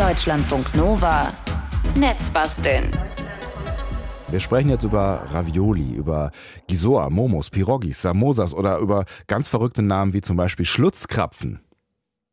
Deutschlandfunk Nova. Netzbasteln. Wir sprechen jetzt über Ravioli, über Gisoa, Momos, Pirogis, Samosas oder über ganz verrückte Namen wie zum Beispiel Schlutzkrapfen.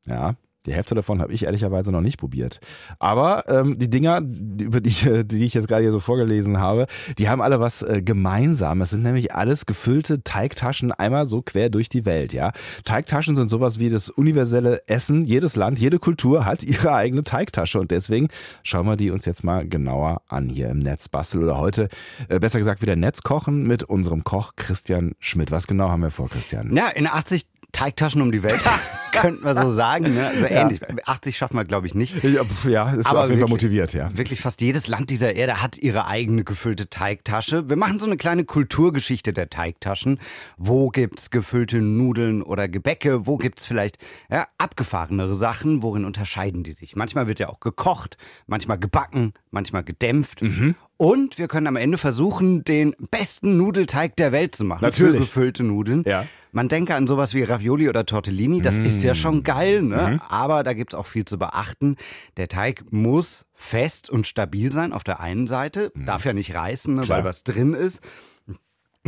Ja, die Hälfte davon habe ich ehrlicherweise noch nicht probiert. Aber ähm, die Dinger, über die, ich, die ich jetzt gerade hier so vorgelesen habe, die haben alle was äh, gemeinsam. Es sind nämlich alles gefüllte Teigtaschen einmal so quer durch die Welt. Ja, Teigtaschen sind sowas wie das universelle Essen. Jedes Land, jede Kultur hat ihre eigene Teigtasche und deswegen schauen wir die uns jetzt mal genauer an hier im Netzbastel oder heute äh, besser gesagt wieder Netzkochen mit unserem Koch Christian Schmidt. Was genau haben wir vor, Christian? Ja, in 80 Teigtaschen um die Welt, könnten wir so sagen. Ne? Also ähnlich. 80 schaffen wir, glaube ich, nicht. Ja, ja ist Aber auf jeden Fall motiviert, ja. Wirklich fast jedes Land dieser Erde hat ihre eigene gefüllte Teigtasche. Wir machen so eine kleine Kulturgeschichte der Teigtaschen. Wo gibt's gefüllte Nudeln oder Gebäcke? Wo gibt's vielleicht ja, abgefahrenere Sachen? Worin unterscheiden die sich? Manchmal wird ja auch gekocht, manchmal gebacken, manchmal gedämpft. Mhm. Und wir können am Ende versuchen, den besten Nudelteig der Welt zu machen. Natürlich. Für gefüllte Nudeln. Ja. Man denke an sowas wie Ravioli oder Tortellini, das ist ja schon geil, ne? aber da gibt's auch viel zu beachten. Der Teig muss fest und stabil sein auf der einen Seite, darf ja nicht reißen, ne, weil was drin ist.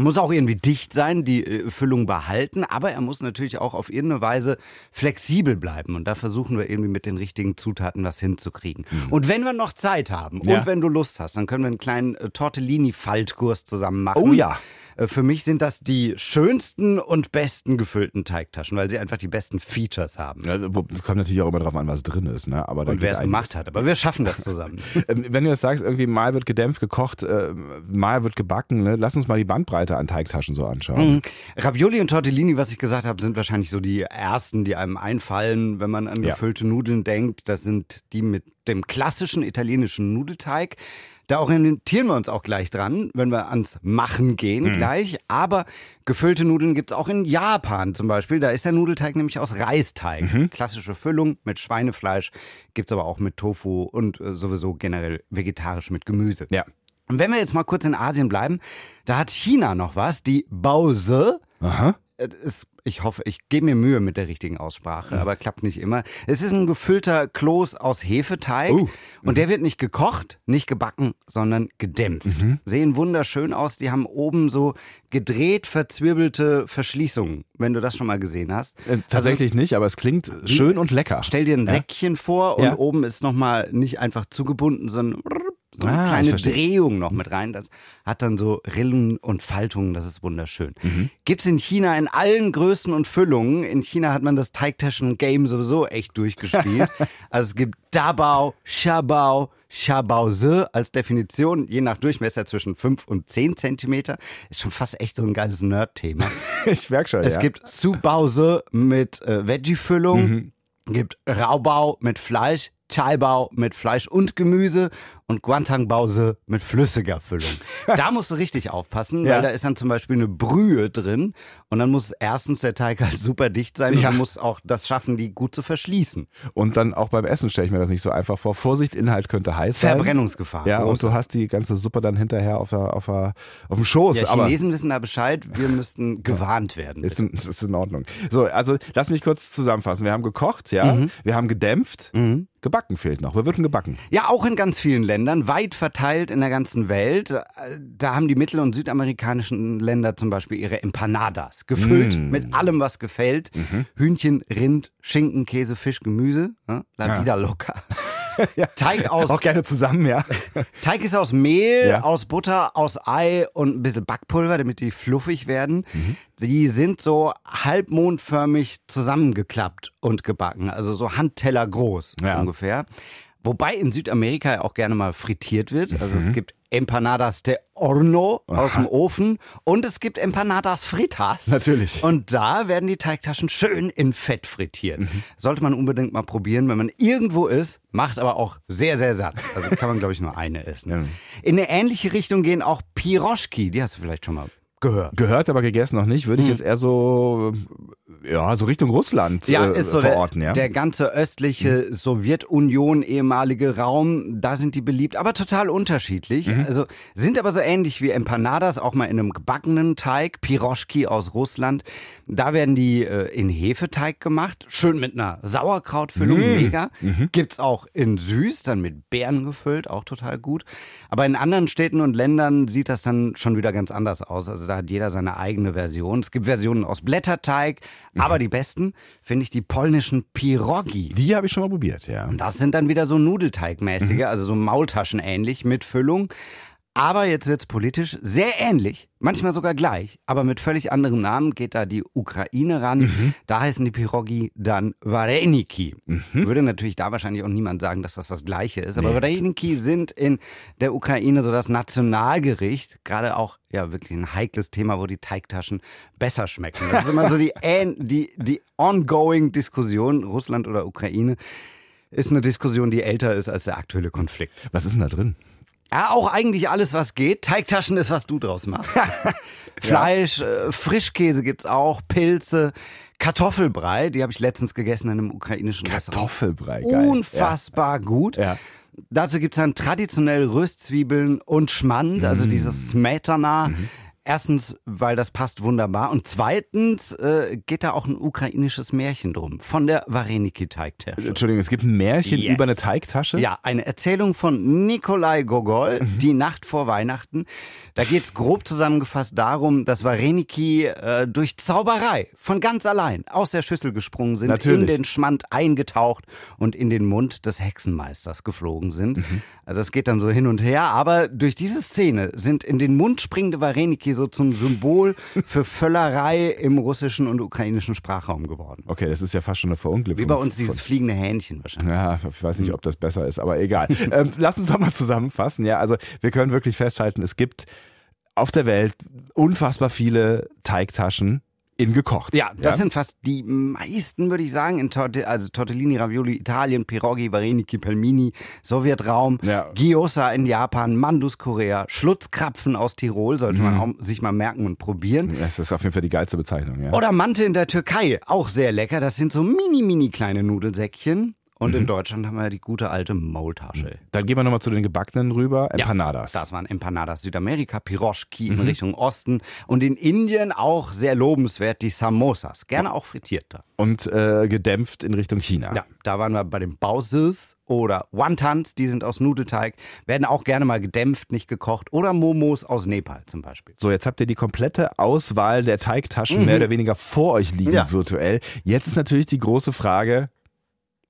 Muss auch irgendwie dicht sein, die äh, Füllung behalten, aber er muss natürlich auch auf irgendeine Weise flexibel bleiben. Und da versuchen wir irgendwie mit den richtigen Zutaten was hinzukriegen. Und wenn wir noch Zeit haben Ja. und wenn du Lust hast, dann können wir einen kleinen äh, Tortellini-Faltkurs zusammen machen. Oh ja. Äh, Für mich sind das die schönsten und besten gefüllten Teigtaschen, weil sie einfach die besten Features haben. Ja, Es kommt natürlich auch immer drauf an, was drin ist, ne? Aber Und wer es gemacht hat. Aber wir schaffen das zusammen. Ähm, Wenn du jetzt sagst, irgendwie mal wird gedämpft, gekocht, äh, mal wird gebacken, ne? lass uns mal die Bandbreite an Teigtaschen so anschauen. Mhm. Ravioli und Tortellini, was ich gesagt habe, sind wahrscheinlich so die ersten, die einem einfallen, wenn man an Ja. gefüllte Nudeln denkt. Das sind die mit dem klassischen italienischen Nudelteig. Da orientieren wir uns auch gleich dran, wenn wir ans Machen gehen Mhm. gleich. Aber gefüllte Nudeln gibt's auch in Japan zum Beispiel. Da ist der Nudelteig nämlich aus Reisteig. Mhm. Klassische Füllung mit Schweinefleisch, gibt's aber auch mit Tofu und äh, sowieso generell vegetarisch mit Gemüse. Ja. Und wenn wir jetzt mal kurz in Asien bleiben, da hat China noch was, die Bause. Aha. Ist, ich hoffe, ich gebe mir Mühe mit der richtigen Aussprache, aber klappt nicht immer. Es ist ein gefüllter Kloß aus Hefeteig Uh. und der wird nicht gekocht, nicht gebacken, sondern gedämpft. Sehen wunderschön aus. Die haben oben so gedreht verzwirbelte Verschließungen, wenn du das schon mal gesehen hast. Äh, tatsächlich nicht, aber es klingt schön und lecker. Stell dir ein Säckchen vor und Ja. oben ist nochmal nicht einfach zugebunden, sondern so eine Ah, kleine. Drehung noch mit rein. Das hat dann so Rillen und Faltungen, das ist wunderschön. Mhm. Gibt's in China in allen Größen und Füllungen. In China hat man das Teigtaschen-Game sowieso echt durchgespielt. also es gibt Dabao, Shabao, Shabao-Se als Definition, je nach Durchmesser zwischen 5 und 10 Zentimeter. Ist schon fast echt so ein geiles Nerd-Thema. Ich merk schon, Es ja. gibt Subause mit äh, Veggie-Füllung, Mhm. gibt Raubau mit Fleisch, Chaibao mit Fleisch und Gemüse und Guantangbause mit flüssiger Füllung. Da musst du richtig aufpassen, Ja. weil da ist dann zum Beispiel eine Brühe drin und dann muss erstens der Teig halt super dicht sein und Ja. man muss auch das schaffen, die gut zu verschließen. Und dann auch beim Essen stelle ich mir das nicht so einfach vor. Vorsicht, Inhalt könnte heiß sein. Verbrennungsgefahr. Ja, und große. du hast die ganze Suppe dann hinterher auf, der, auf, der, auf dem Schoß. ja, Chinesen wissen da Bescheid, wir müssten gewarnt werden. ist in, ist in Ordnung. So, also lass mich kurz zusammenfassen. Wir haben gekocht, ja. Mhm. Wir haben gedämpft. Gebacken fehlt noch. Wir würden gebacken. Ja, auch in ganz vielen Ländern, weit verteilt in der ganzen Welt. Da haben die mittel- und südamerikanischen Länder zum Beispiel ihre Empanadas, gefüllt Mm. mit allem, was gefällt. Mhm. Hühnchen, Rind, Schinken, Käse, Fisch, Gemüse. Ja, la vida loca. Teig aus Auch gerne zusammen, ja. Teig ist aus Mehl, Ja. aus Butter, aus Ei und ein bisschen Backpulver, damit die fluffig werden. Mhm. Die sind so halbmondförmig zusammengeklappt und gebacken, also so Handteller groß Ja. ungefähr. Wobei in Südamerika ja auch gerne mal frittiert wird. Also Mhm. es gibt Empanadas de Horno aus dem Ofen und es gibt Empanadas fritas. Natürlich. Und da werden die Teigtaschen schön in Fett frittiert. Mhm. Sollte man unbedingt mal probieren, wenn man irgendwo ist, macht aber auch sehr, sehr satt. Also kann man, glaube ich, nur eine essen. Ja. In eine ähnliche Richtung gehen auch Piroschki, die hast du vielleicht schon mal Gehört. Gehört, aber gegessen noch nicht. Würde ich jetzt eher so, ja, so Richtung Russland Ja, äh, ist so verorten, der, ja. der ganze östliche Sowjetunion, ehemalige Raum, da sind die beliebt, aber total unterschiedlich. Mhm. Also sind aber so ähnlich wie Empanadas, auch mal in einem gebackenen Teig, Piroschki aus Russland. Da werden die äh, in Hefeteig gemacht, schön mit einer Sauerkrautfüllung, Mhm. mega. Gibt's auch in süß, dann mit Beeren gefüllt, auch total gut. Aber in anderen Städten und Ländern sieht das dann schon wieder ganz anders aus. Also da hat jeder seine eigene Version. Es gibt Versionen aus Blätterteig, aber die besten finde ich die polnischen Pirogi. Die habe ich schon mal probiert, ja. Und das sind dann wieder so Nudelteigmäßige, also so Maultaschen ähnlich mit Füllung. Aber jetzt wird's politisch sehr ähnlich, manchmal sogar gleich, aber mit völlig anderem Namen geht da die Ukraine ran. Da heißen die Pirogi dann Vareniki. Würde natürlich da wahrscheinlich auch niemand sagen, dass das das gleiche ist. Aber Vareniki sind in der Ukraine so das Nationalgericht, gerade auch ja wirklich ein heikles Thema, wo die Teigtaschen besser schmecken. Das ist immer so die, die, die ongoing Diskussion, Russland oder Ukraine. Ist eine Diskussion, die älter ist als der aktuelle Konflikt. Was ist denn da drin? Ja, auch eigentlich alles, was geht. Teigtaschen ist, was du draus machst. Fleisch, äh, Frischkäse gibt's auch, Pilze, Kartoffelbrei, die habe ich letztens gegessen in einem ukrainischen Restaurant. Kartoffelbrei, geil. Unfassbar gut. Ja. Dazu gibt's dann traditionell Röstzwiebeln und Schmand, also Mm. dieses Smetana. Mhm. Erstens, weil das passt wunderbar. Und zweitens äh, geht da auch ein ukrainisches Märchen drum. Von der Vareniki-Teigtasche. Entschuldigung, es gibt ein Märchen Yes. über eine Teigtasche? Ja, eine Erzählung von Nikolai Gogol, Mhm. Die Nacht vor Weihnachten. Da geht's grob zusammengefasst darum, dass Vareniki äh, durch Zauberei von ganz allein aus der Schüssel gesprungen sind, Natürlich. in den Schmand eingetaucht und in den Mund des Hexenmeisters geflogen sind. Mhm. Also das geht dann so hin und her, aber durch diese Szene sind in den Mund springende Vareniki so zum Symbol für Völlerei im russischen und ukrainischen Sprachraum geworden. Okay, das ist ja fast schon eine Verunglückung. Wie bei uns dieses fliegende Hähnchen wahrscheinlich. Ja, ich weiß nicht, ob das besser ist, aber egal. ähm, lass uns doch mal zusammenfassen. Ja, also wir können wirklich festhalten, es gibt auf der Welt unfassbar viele Teigtaschen in gekocht. Ja, das sind fast die meisten, würde ich sagen, in Torte, also Tortellini, Ravioli, Italien, Pierogi, Vareniki, Pelmini, Sowjetraum, Ja. Gyoza in Japan, Mandus Korea, Schlutzkrapfen aus Tirol, sollte man auch sich mal merken und probieren. Das ist auf jeden Fall die geilste Bezeichnung, ja. Oder Mante in der Türkei, auch sehr lecker. Das sind so mini, mini kleine Nudelsäckchen. Und in Deutschland haben wir die gute alte Maultasche. Dann gehen wir nochmal zu den gebackenen rüber. Empanadas. Das waren Empanadas Südamerika, Piroschki in Richtung Osten. Und in Indien auch sehr lobenswert die Samosas. Gerne auch frittierte. Und äh, gedämpft in Richtung China. Ja, da waren wir bei den Bausis oder Wontons, die sind aus Nudelteig, werden auch gerne mal gedämpft, nicht gekocht. Oder Momos aus Nepal zum Beispiel. So, jetzt habt ihr die komplette Auswahl der Teigtaschen mehr oder weniger vor euch liegen Mhm. Ja. virtuell. Jetzt ist natürlich die große Frage,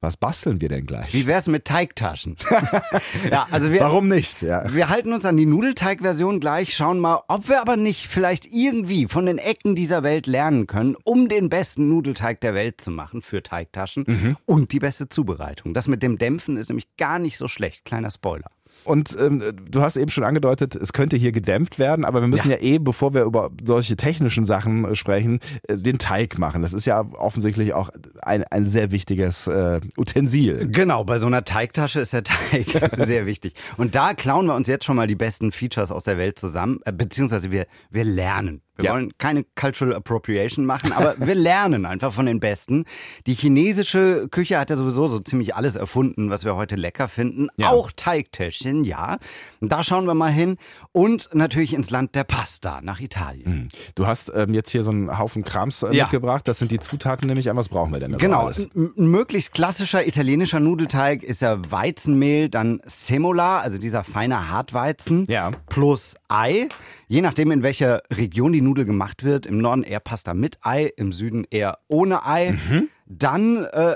was basteln wir denn gleich? Wie wär's mit Teigtaschen? ja, also wir, Warum nicht? Ja. wir halten uns an die Nudelteig-Version gleich, schauen mal, ob wir aber nicht vielleicht irgendwie von den Ecken dieser Welt lernen können, um den besten Nudelteig der Welt zu machen für Teigtaschen und die beste Zubereitung. Das mit dem Dämpfen ist nämlich gar nicht so schlecht. Kleiner Spoiler. Und ähm, du hast eben schon angedeutet, es könnte hier gedämpft werden, aber wir müssen ja, eh, bevor wir über solche technischen Sachen äh, sprechen, äh, den Teig machen. Das ist ja offensichtlich auch ein, ein sehr wichtiges äh, Utensil. Genau, bei so einer Teigtasche ist der Teig sehr wichtig. Und da klauen wir uns jetzt schon mal die besten Features aus der Welt zusammen, äh, beziehungsweise wir, wir lernen. Wir Ja. wollen keine Cultural Appropriation machen, aber wir lernen einfach von den Besten. Die chinesische Küche hat ja sowieso so ziemlich alles erfunden, was wir heute lecker finden. Ja. Auch Teigtäschchen, ja. Und da schauen wir mal hin. Und natürlich ins Land der Pasta, nach Italien. Du hast ähm, jetzt hier so einen Haufen Krams äh, Ja. mitgebracht. Das sind die Zutaten nämlich an. Was brauchen wir denn? Genau, ein möglichst klassischer italienischer Nudelteig ist ja Weizenmehl, dann Semola, also dieser feine Hartweizen, Ja. plus Ei. Je nachdem, in welcher Region die Nudel gemacht wird. Im Norden eher Pasta mit Ei, im Süden eher ohne Ei. Mhm. Dann, äh,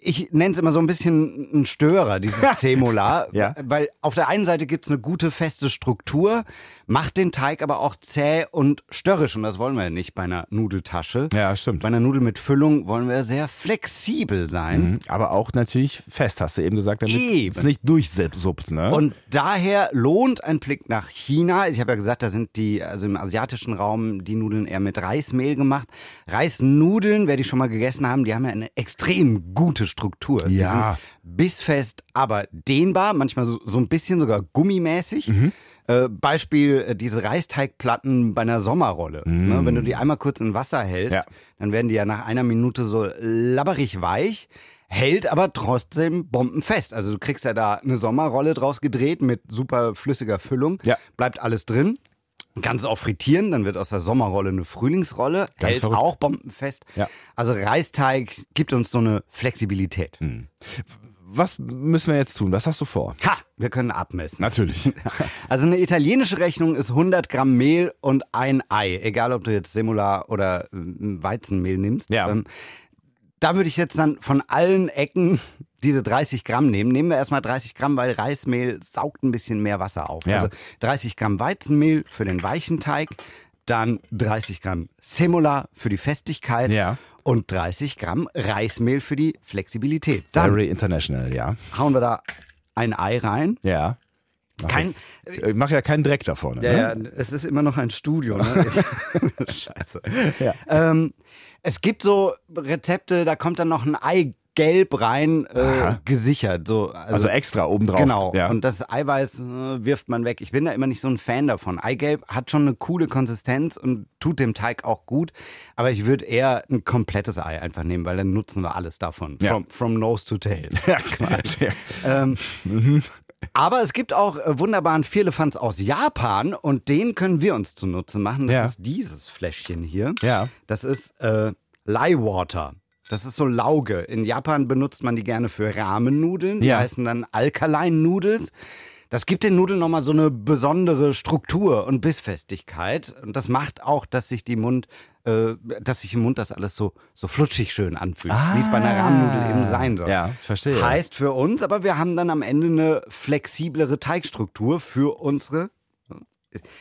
ich nenne es immer so ein bisschen ein Störer, dieses Semola. Ja. Weil auf der einen Seite gibt's eine gute, feste Struktur, macht den Teig aber auch zäh und störrisch. Und das wollen wir ja nicht bei einer Nudeltasche. Ja, stimmt. Bei einer Nudel mit Füllung wollen wir sehr flexibel sein. Mhm. Aber auch natürlich fest, hast du eben gesagt, damit Eben. es nicht durchsuppt. Ne? Und daher lohnt ein Blick nach China. Ich habe ja gesagt, da sind die, also im asiatischen Raum, die Nudeln eher mit Reismehl gemacht. Reisnudeln, wer die schon mal gegessen haben, die haben ja eine extrem gute Struktur. Die Ja. sind bissfest, aber dehnbar, manchmal so, so ein bisschen sogar gummimäßig. Mhm. Äh, Beispiel äh, diese Reisteigplatten bei einer Sommerrolle. Ne, wenn du die einmal kurz in Wasser hältst, Ja. dann werden die ja nach einer Minute so labberig weich, hält aber trotzdem bombenfest. Also du kriegst ja da eine Sommerrolle draus gedreht mit super flüssiger Füllung, Ja. bleibt alles drin. Kannst auch frittieren, dann wird aus der Sommerrolle eine Frühlingsrolle, hält verrückt. auch bombenfest. Ja. Also Reisteig gibt uns so eine Flexibilität. Was müssen wir jetzt tun? Was hast du vor? Ha, wir können abmessen. Natürlich. Also eine italienische Rechnung ist 100 Gramm Mehl und ein Ei. Egal, ob du jetzt Semula oder äh, Weizenmehl nimmst. Ja. Ähm, da würde ich jetzt dann von allen Ecken diese 30 Gramm nehmen. Nehmen wir erstmal 30 Gramm, weil Reismehl saugt ein bisschen mehr Wasser auf. Ja. Also 30 Gramm Weizenmehl für den weichen Teig, dann 30 Gramm Semula für die Festigkeit Ja. und 30 Gramm Reismehl für die Flexibilität. Dann Very international, ja. hauen wir da ein Ei rein. Ja. Mach Kein, Ich äh, mach ja keinen Dreck davon. ja, ne? ja, es ist immer noch ein Studio. Ne? Scheiße. Ja. Ähm, es gibt so Rezepte, da kommt dann noch ein Eigelb rein, äh, gesichert. So, also, Also extra obendrauf. Genau. Ja. Und das Eiweiß äh, wirft man weg. Ich bin da immer nicht so ein Fan davon. Eigelb hat schon eine coole Konsistenz und tut dem Teig auch gut. Aber ich würde eher ein komplettes Ei einfach nehmen, weil dann nutzen wir alles davon. Ja. From, from nose to tail. ja, quasi. Ähm, Aber es gibt auch äh, wunderbaren Firlefanz aus Japan und den können wir uns zunutze machen. Das Ja. ist dieses Fläschchen hier. Ja. Das ist äh, Lye Water. Das ist so Lauge. In Japan benutzt man die gerne für Rahmennudeln. Die Ja. heißen dann Alkaline Noodles. Das gibt den Nudeln nochmal so eine besondere Struktur und Bissfestigkeit. Und das macht auch, dass sich die Mund, äh, dass sich im Mund das alles so, so flutschig schön anfühlt. Wie es bei einer Rahmennudel eben sein soll. Ja, verstehe. Heißt für uns, aber wir haben dann am Ende eine flexiblere Teigstruktur für unsere.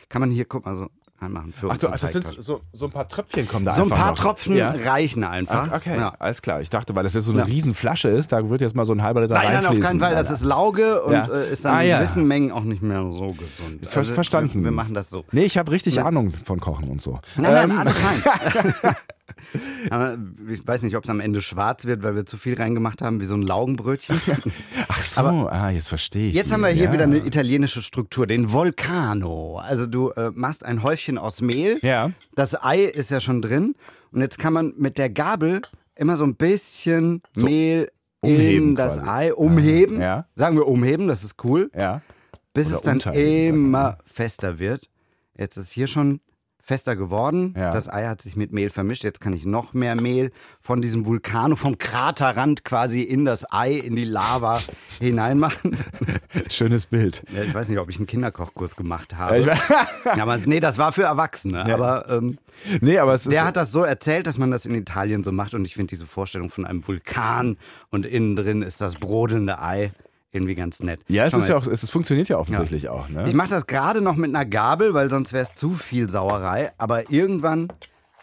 Kann man hier, guck mal, so anmachen. Für Ach so, das sind so, so ein paar Tröpfchen kommen da so ein einfach paar noch. Tropfen Ja. reichen einfach. Ach, okay, Ja. alles klar. Ich dachte, weil das jetzt so eine Ja. Riesenflasche ist, da wird jetzt mal so ein halber Liter Nein, nein, auf keinen Fall. Das ist Lauge und äh, ist dann Ah, in gewissen Mengen auch nicht mehr so gesund. Also, Ver verstanden. Wir, wir machen das so. Nee, ich habe richtig Ahnung von Kochen und so. Nein, nein, Ähm, alles fein. Aber ich weiß nicht, ob es am Ende schwarz wird, weil wir zu viel reingemacht haben, wie so ein Laugenbrötchen. Ach so, ah, jetzt verstehe ich. Jetzt haben wir hier ja. wieder eine italienische Struktur, den Volcano. Also du äh, machst ein Häufchen aus Mehl. Ja. Das Ei ist ja schon drin. Und jetzt kann man mit der Gabel immer so ein bisschen Mehl umheben in das quasi. Ei umheben. Ja. Sagen wir umheben, das ist cool. Ja. Bis Oder es dann immer fester wird. Jetzt ist hier schon fester geworden. Ja. Das Ei hat sich mit Mehl vermischt. Jetzt kann ich noch mehr Mehl von diesem Vulkano, vom Kraterrand quasi in das Ei, in die Lava hineinmachen. Schönes Bild. Ja, ich weiß nicht, ob ich einen Kinderkochkurs gemacht Ja, habe. Ja, aber nee, das war für Erwachsene. Aber ähm, nee, aber es ist. der hat das so erzählt, dass man das in Italien so macht. Und ich finde diese Vorstellung von einem Vulkan und innen drin ist das brodelnde Ei irgendwie ganz nett. ja, es ist ja auch, es es funktioniert ja offensichtlich auch, ne? Ich mache das gerade noch mit einer Gabel, weil sonst wäre es zu viel Sauerei. Aber irgendwann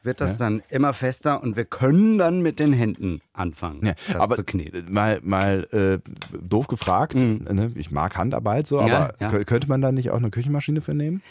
wird das dann immer fester und wir können dann mit den Händen anfangen, Ja, das aber zu kneten. mal, mal äh, doof gefragt, ne? ich mag Handarbeit so, Mhm. Ja, aber ja. kö- könnte man da nicht auch eine Küchenmaschine für nehmen?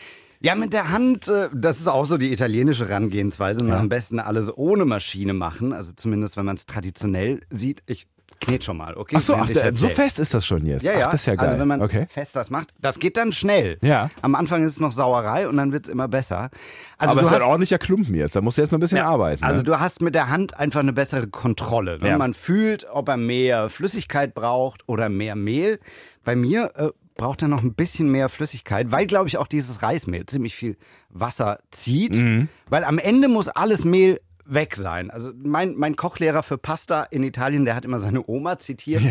Ja, mit der Hand, äh, das ist auch so die italienische Herangehensweise. Und Am besten alles ohne Maschine machen. Also zumindest, wenn man es traditionell sieht. Ich knete schon mal, okay? Ach so, ach, so fest ist das schon jetzt. Ja, ja. Ach, das ist ja geil. Also wenn man okay. fest das macht, das geht dann schnell. Ja. Am Anfang ist es noch Sauerei und dann wird es immer besser. Also aber es ist ein ordentlicher Klumpen jetzt. Da musst du jetzt noch ein bisschen arbeiten. Also ne? du hast mit der Hand einfach eine bessere Kontrolle. Ne? Ja. Man fühlt, ob er mehr Flüssigkeit braucht oder mehr Mehl. Bei mir äh, braucht er noch ein bisschen mehr Flüssigkeit, weil, glaube ich, auch dieses Reismehl ziemlich viel Wasser zieht. Mhm. Weil am Ende muss alles Mehl weg sein. Also mein, mein Kochlehrer für Pasta in Italien, der hat immer seine Oma zitiert,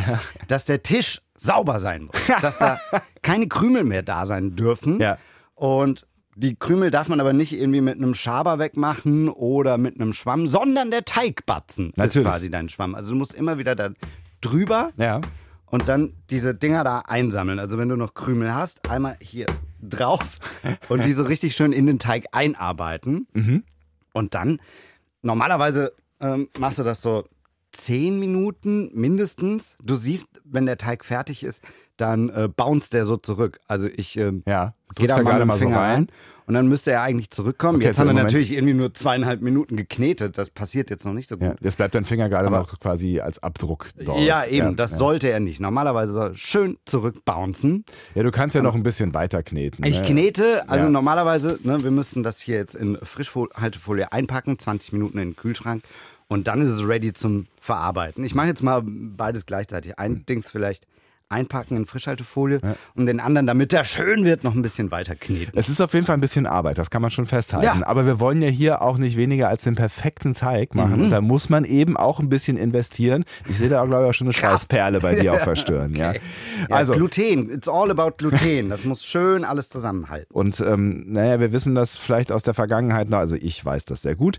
dass der Tisch sauber sein muss. dass da keine Krümel mehr da sein dürfen. Ja. Und die Krümel darf man aber nicht irgendwie mit einem Schaber wegmachen oder mit einem Schwamm, sondern der Teigbatzen ist Natürlich. quasi dein Schwamm. Also du musst immer wieder da drüber ja. und dann diese Dinger da einsammeln. Also wenn du noch Krümel hast, einmal hier drauf und die so richtig schön in den Teig einarbeiten. Mhm. Und dann, normalerweise ähm, machst du das so zehn Minuten mindestens. Du siehst, wenn der Teig fertig ist, dann äh, bounce der so zurück. Also ich äh, Ja, gehe da mal gerade mit mal dem so Finger rein. rein. Und dann müsste er eigentlich zurückkommen. Okay, jetzt so haben wir Moment- natürlich irgendwie nur zweieinhalb Minuten geknetet. Das passiert jetzt noch nicht so gut. Ja, jetzt bleibt dein Finger gerade Aber- noch quasi als Abdruck dort. Ja, eben, Ja, das ja. sollte er nicht. Normalerweise soll er schön zurückbouncen. Ja, du kannst ja noch ein bisschen weiter kneten. Ich ne? knete, also normalerweise, ne, wir müssten das hier jetzt in Frischhaltefolie einpacken, 20 Minuten in den Kühlschrank und dann ist es ready zum Verarbeiten. Ich mache jetzt mal beides gleichzeitig. Ein Dings vielleicht einpacken in Frischhaltefolie und den anderen, damit der schön wird, noch ein bisschen weiter kneten. Es ist auf jeden Fall ein bisschen Arbeit, das kann man schon festhalten. Ja. Aber wir wollen ja hier auch nicht weniger als den perfekten Teig machen. Mhm. Und da muss man eben auch ein bisschen investieren. Ich sehe da, auch, glaube ich, auch schon eine Schweißperle bei dir auf der Stirn. Ja. Ja, Also, Gluten, it's all about Gluten. Das muss schön alles zusammenhalten. Und ähm, naja, wir wissen das vielleicht aus der Vergangenheit noch, also ich weiß das sehr gut.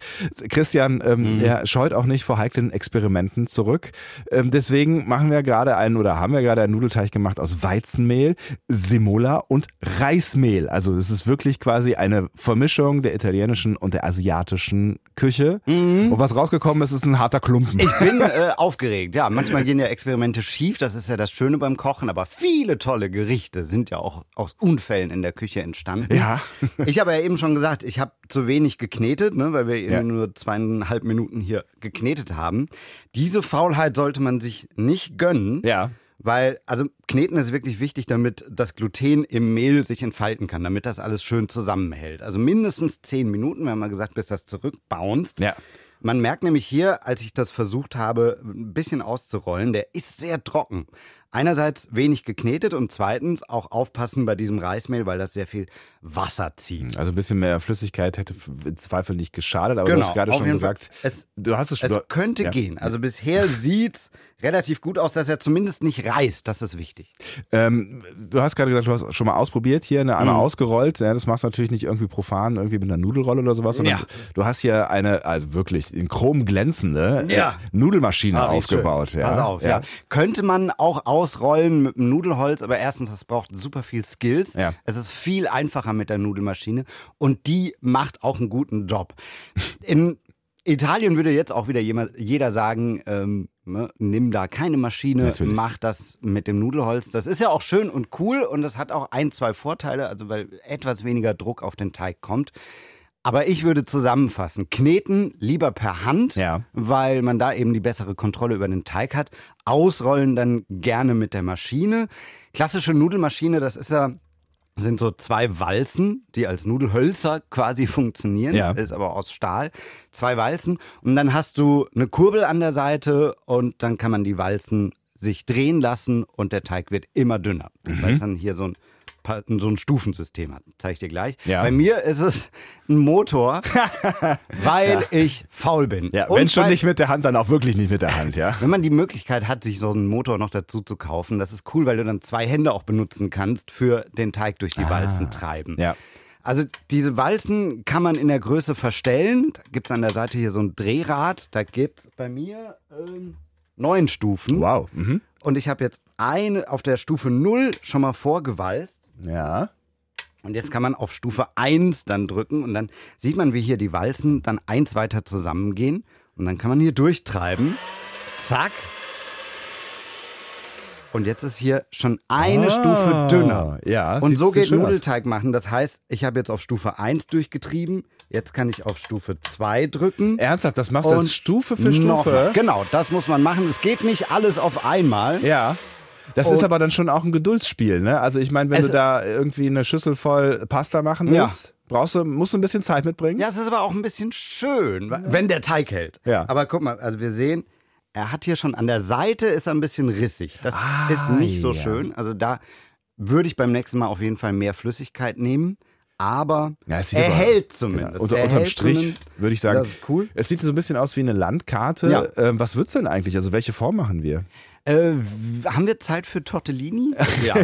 Christian, ähm, Mhm. der scheut auch nicht vor heiklen Experimenten zurück. Ähm, deswegen machen wir gerade einen oder haben wir gerade einen Nudelteig gemacht aus Weizenmehl, Semola und Reismehl. Also es ist wirklich quasi eine Vermischung der italienischen und der asiatischen Küche. Und was rausgekommen ist, ist ein harter Klumpen. Mhm. Ich bin äh, aufgeregt. Ja, manchmal gehen ja Experimente schief. Das ist ja das Schöne beim Kochen. Aber viele tolle Gerichte sind ja auch aus Unfällen in der Küche entstanden. Ja. Ich habe ja eben schon gesagt, ich habe zu wenig geknetet, ne, weil wir eben Ja. nur zweieinhalb Minuten hier geknetet haben. Diese Faulheit sollte man sich nicht gönnen. ja. Weil, also Kneten ist wirklich wichtig, damit das Gluten im Mehl sich entfalten kann, damit das alles schön zusammenhält. Also mindestens zehn Minuten, wir haben mal gesagt, bis das zurückbounced. Ja. Man merkt nämlich hier, als ich das versucht habe, ein bisschen auszurollen, der ist sehr trocken. Einerseits wenig geknetet und zweitens auch aufpassen bei diesem Reismehl, weil das sehr viel Wasser zieht. Also ein bisschen mehr Flüssigkeit hätte im Zweifel nicht geschadet, aber du Genau, hast gerade schon gesagt, Es- du hast es schon. Es könnte ja. gehen. Also bisher sieht's relativ gut aus, dass er zumindest nicht reißt. Das ist wichtig. Ähm, du hast gerade gesagt, du hast schon mal ausprobiert hier, ne, Mhm. einmal ausgerollt. Ja, das machst du natürlich nicht irgendwie profan, irgendwie mit einer Nudelrolle oder sowas, sondern Ja. du hast hier eine, also wirklich in Chrom glänzende äh, Ja. Nudelmaschine Ah, aufgebaut. Pass auf, ja. Könnte man auch ausrollen mit einem Nudelholz, aber erstens, das braucht super viel Skills. Ja. Es ist viel einfacher mit der Nudelmaschine und die macht auch einen guten Job. In Italien würde jetzt auch wieder jeder sagen, ähm, ne, nimm da keine Maschine, Natürlich. mach das mit dem Nudelholz. Das ist ja auch schön und cool und das hat auch ein, zwei Vorteile, also weil etwas weniger Druck auf den Teig kommt. Aber ich würde zusammenfassen, kneten lieber per Hand, Ja. weil man da eben die bessere Kontrolle über den Teig hat. Ausrollen dann gerne mit der Maschine. Klassische Nudelmaschine, das ist ja sind so zwei Walzen, die als Nudelhölzer quasi funktionieren, Ja. ist aber aus Stahl. Zwei Walzen und dann hast du eine Kurbel an der Seite und dann kann man die Walzen sich drehen lassen und der Teig wird immer dünner, Mhm. weil es dann hier so ein so ein Stufensystem hat. Zeige ich dir gleich. Ja. Bei mir ist es ein Motor, weil ich faul bin. Ja, wenn schon nicht mit der Hand, dann auch wirklich nicht mit der Hand, ja. wenn man die Möglichkeit hat, sich so einen Motor noch dazu zu kaufen, das ist cool, weil du dann zwei Hände auch benutzen kannst für den Teig durch die Walzen treiben. Ah, Ja. Also diese Walzen kann man in der Größe verstellen. Da gibt es an der Seite hier so ein Drehrad. Da gibt es bei mir ähm, neun Stufen. Wow. Mhm. Und ich habe jetzt eine auf der Stufe 0 schon mal vorgewalzt. Ja. Und jetzt kann man auf Stufe 1 dann drücken und dann sieht man, wie hier die Walzen dann eins weiter zusammengehen. Und dann kann man hier durchtreiben. Zack. Und jetzt ist hier schon eine Ah, Stufe dünner. ja, Und so geht. Nudelteig machen. Das heißt, ich habe jetzt auf Stufe 1 durchgetrieben. Jetzt kann ich auf Stufe 2 drücken. Ernsthaft, das machst du Stufe für Noch Stufe? mal. Genau, das muss man machen. Es geht nicht alles auf einmal. Ja. Das ist Und- aber dann schon auch ein Geduldsspiel, ne? Also ich meine, wenn du da irgendwie eine Schüssel voll Pasta machen Ja. willst, brauchst du, musst du ein bisschen Zeit mitbringen. Ja, es ist aber auch ein bisschen schön, wenn der Teig hält. Ja. Aber guck mal, also wir sehen, er hat hier schon an der Seite ist er ein bisschen rissig. Das Ah, ist nicht so ja. schön. Also da würde ich beim nächsten Mal auf jeden Fall mehr Flüssigkeit nehmen. Aber Ja, er hält zumindest. Genau. Unter, er unterm Strich würde ich sagen, Das ist cool. es sieht so ein bisschen aus wie eine Landkarte. Ja. Ähm, was wird's denn eigentlich? Also welche Form machen wir? Äh, haben wir Zeit für Tortellini? ja.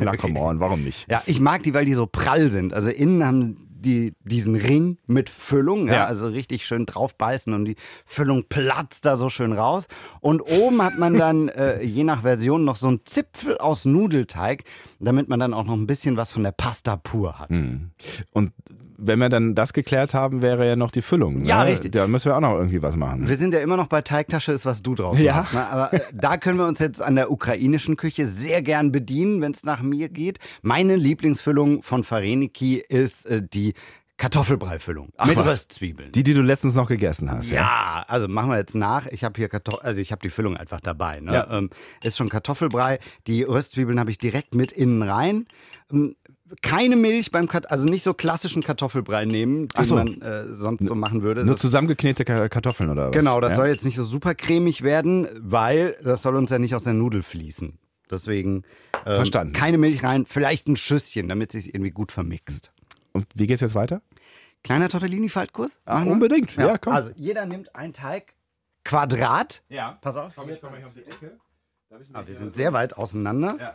Na, come on, warum nicht? Ja, ich mag die, weil die so prall sind. Also innen haben die diesen Ring mit Füllung, ja, Ja. also richtig schön draufbeißen und die Füllung platzt da so schön raus. Und oben hat man dann äh, je nach Version noch so einen Zipfel aus Nudelteig, damit man dann auch noch ein bisschen was von der Pasta pur hat. Hm. Und wenn wir dann das geklärt haben, wäre ja noch die Füllung. Ja, ne? richtig. Da müssen wir auch noch irgendwie was machen. Wir sind ja immer noch bei Teigtasche, ist was du draus Ja. machst. Ne? Aber äh, da können wir uns jetzt an der ukrainischen Küche sehr gern bedienen, wenn es nach mir geht. Meine Lieblingsfüllung von Fareniki ist äh, die Kartoffelbrei-Füllung mit was? Röstzwiebeln. Die, die du letztens noch gegessen hast. Ja, also machen wir jetzt nach. Ich habe hier Kartoffel, also ich habe die Füllung einfach dabei. Ne? Ja. Ähm, ist schon Kartoffelbrei. Die Röstzwiebeln habe ich direkt mit innen rein. Ähm, keine Milch beim Kat also nicht so klassischen Kartoffelbrei nehmen, den so. man äh, sonst so machen würde. Nur Das- zusammengeknete Ka- Kartoffeln oder was? Genau, das ja? soll jetzt nicht so super cremig werden, weil das soll uns ja nicht aus der Nudel fließen. Deswegen ähm, Verstanden. keine Milch rein, vielleicht ein Schüsschen, damit sich irgendwie gut vermixt. Und wie geht's jetzt weiter? Kleiner Tortellini-Faltkurs? Wir? unbedingt. Ja, komm. Also jeder nimmt einen Teig Quadrat. Ja. Pass auf. Komm, ich komme hier um die Ecke. Ah, wir sind sehr weit auseinander. Ja.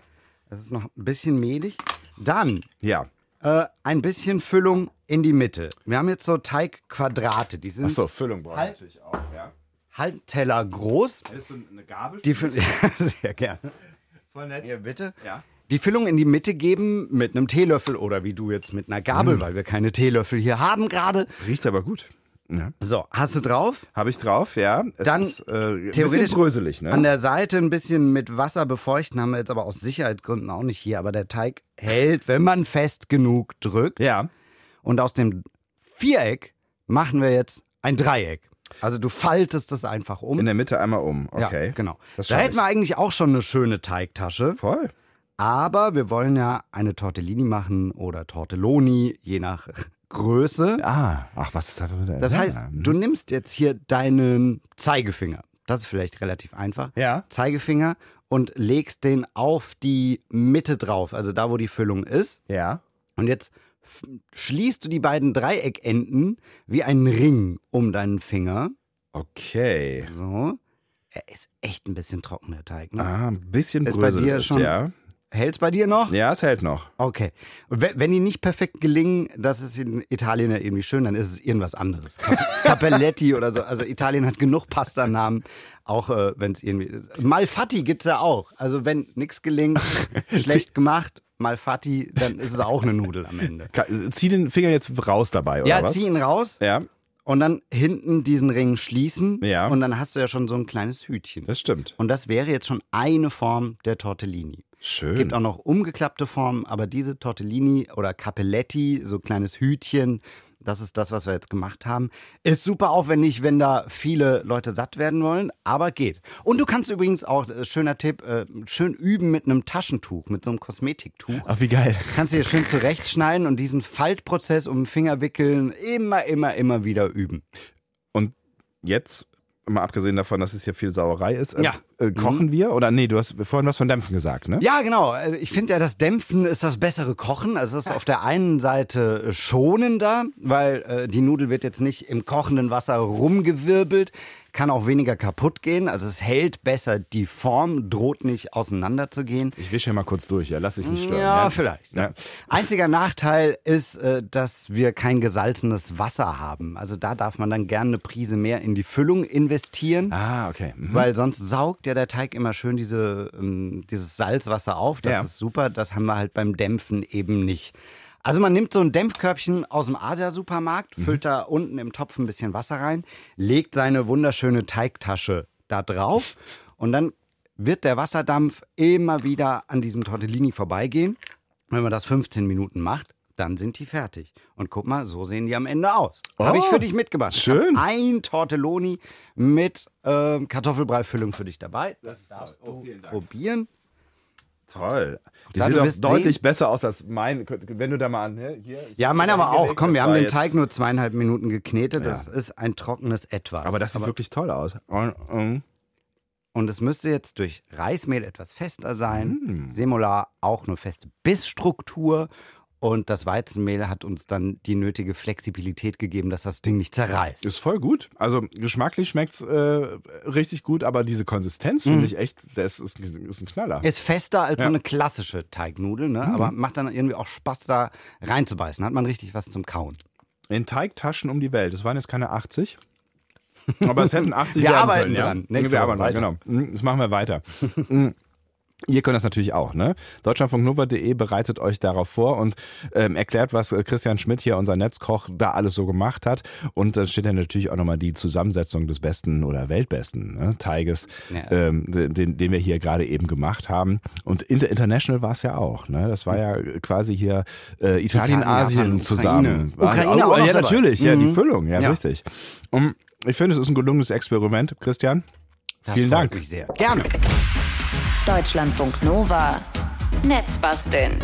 Es ist noch ein bisschen mehlig. Dann Ja. äh, ein bisschen Füllung in die Mitte. Wir haben jetzt so Teigquadrate. Die sind Achso, Füllung brauche ich Halt. natürlich auch. Ja. halb Teller groß. Hättest du eine Gabel? Die Füllung, sehr gerne. Voll nett. Hier bitte. Ja. Die Füllung in die Mitte geben mit einem Teelöffel oder wie du jetzt mit einer Gabel, weil wir keine Teelöffel hier haben gerade. Riecht aber gut. Ja. So, hast du drauf? Habe ich drauf, ja. Es Dann ist, äh, ein theoretisch bisschen bröselig, ne? An der Seite ein bisschen mit Wasser befeuchten, haben wir jetzt aber aus Sicherheitsgründen auch nicht hier. Aber der Teig hält, wenn man fest genug drückt. ja. Und aus dem Viereck machen wir jetzt ein Dreieck. Also du faltest es einfach um. In der Mitte einmal um. Okay. Ja, genau. Das da hätten wir eigentlich auch schon eine schöne Teigtasche. Voll. Aber wir wollen ja eine Tortellini machen oder Tortelloni, je nach Größe. Ah, ach, was ist da für eine Das heißt, du nimmst jetzt hier deinen Zeigefinger. Das ist vielleicht relativ einfach. Ja. Zeigefinger und legst den auf die Mitte drauf, also da, wo die Füllung ist. Ja. Und jetzt schließt du die beiden Dreieckenden wie einen Ring um deinen Finger. Okay. So. Er ist echt ein bisschen trocken, der Teig. Ne? Ah, ein bisschen Ist bei dir schon- ja. Hält's bei dir noch? Ja, es hält noch. Okay. Und wenn, wenn die nicht perfekt gelingen, das ist in Italien ja irgendwie schön, dann ist es irgendwas anderes. Cap Capelletti oder so. Also Italien hat genug Pastanamen, auch äh, wenn es irgendwie ist. Malfatti gibt's ja auch. Also wenn nichts gelingt, schlecht gemacht, Malfatti, dann ist es auch eine Nudel am Ende. Zieh den Finger jetzt raus dabei, oder Ja, was? zieh ihn raus Ja, und dann hinten diesen Ring schließen. Ja. Und dann hast du ja schon so ein kleines Hütchen. das stimmt. Und das wäre jetzt schon eine Form der Tortellini. Schön. Gibt auch noch umgeklappte Formen, aber diese Tortellini oder Capelletti, so kleines Hütchen, das ist das, was wir jetzt gemacht haben. Ist super aufwendig, wenn da viele Leute satt werden wollen, aber geht. Und du kannst übrigens auch, äh, schöner Tipp, äh, schön üben mit einem Taschentuch, mit so einem Kosmetiktuch. Ach, wie geil. Kannst du hier schön zurechtschneiden und diesen Faltprozess um den Finger wickeln immer, immer, immer wieder üben. Und jetzt, mal abgesehen davon, dass es hier viel Sauerei ist, äh, Ja. Äh, kochen wir? Oder nee, du hast vorhin was von Dämpfen gesagt, ne? Ja, genau. Also Ich finde ja, das Dämpfen ist das bessere Kochen. Also es ist auf der einen Seite schonender, weil äh, die Nudel wird jetzt nicht im kochenden Wasser rumgewirbelt, kann auch weniger kaputt gehen. Also es hält besser die Form, droht nicht auseinanderzugehen. Ich wische hier mal kurz durch, ja. Lass dich nicht stören. Ja, vielleicht. Ja. Einziger Nachteil ist, äh, dass wir kein gesalzenes Wasser haben. Also da darf man dann gerne eine Prise mehr in die Füllung investieren. Ah, okay. Mhm. Weil sonst saugt ja der Teig immer schön diese, ähm, dieses Salzwasser auf. Das Ja. ist super. Das haben wir halt beim Dämpfen eben nicht. Also man nimmt so ein Dämpfkörbchen aus dem Asia-Supermarkt, füllt da unten im Topf ein bisschen Wasser rein, legt seine wunderschöne Teigtasche da drauf und dann wird der Wasserdampf immer wieder an diesem Tortellini vorbeigehen. Wenn man das 15 Minuten macht, dann sind die fertig. Und guck mal, so sehen die am Ende aus. Habe ich Oh, für dich mitgebracht. Schön. ein Tortelloni mit ähm, Kartoffelbrei-Füllung für dich dabei. Das darfst du probieren. Toll. Die sieht wirst deutlich sehen- besser aus als mein. Wenn du da mal an. Hier, hier, Ja, hab meine hier aber auch. Komm, das wir haben den Teig nur zweieinhalb Minuten geknetet. Das Ja. ist ein trockenes Etwas. Aber das sieht wirklich toll aus. Und, Und es müsste jetzt durch Reismehl etwas fester sein. Mm. Semola auch eine feste Bissstruktur. Und das Weizenmehl hat uns dann die nötige Flexibilität gegeben, dass das Ding nicht zerreißt. Ist voll gut. Also geschmacklich schmeckt's äh, richtig gut, aber diese Konsistenz Mhm. finde ich echt, das ist, ist ein Knaller. Ist fester als so Ja. Mhm. eine klassische Teignudel, ne? aber macht dann irgendwie auch Spaß, da reinzubeißen. Hat man richtig was zum Kauen. In Teigtaschen um die Welt. Das waren jetzt keine 80. Aber es hätten 80 Wir werden arbeiten können, dran. Ja? Wir arbeiten dran, genau. Mhm, Das machen wir weiter. Ihr könnt das natürlich auch, ne? Deutschlandfunknova.de bereitet euch darauf vor und ähm, erklärt, was äh, Christian Schmidt hier, unser Netzkoch, da alles so gemacht hat. Und dann steht dann natürlich auch nochmal die Zusammensetzung des besten oder weltbesten ne? Teiges, ja. ähm, den, den wir hier gerade eben gemacht haben. Und Inter International war es ja auch, ne? Das war ja quasi hier äh, Italien, Italien Asien Japan, zusammen. Ukraine, Ukraine auch, auch Ja, natürlich, mhm. ja, die mhm. Füllung, ja, ja. richtig. Und ich finde, es ist ein gelungenes Experiment, Christian. Das Vielen Dank. Mich sehr. Gerne. Deutschlandfunk Nova. Netzbasteln.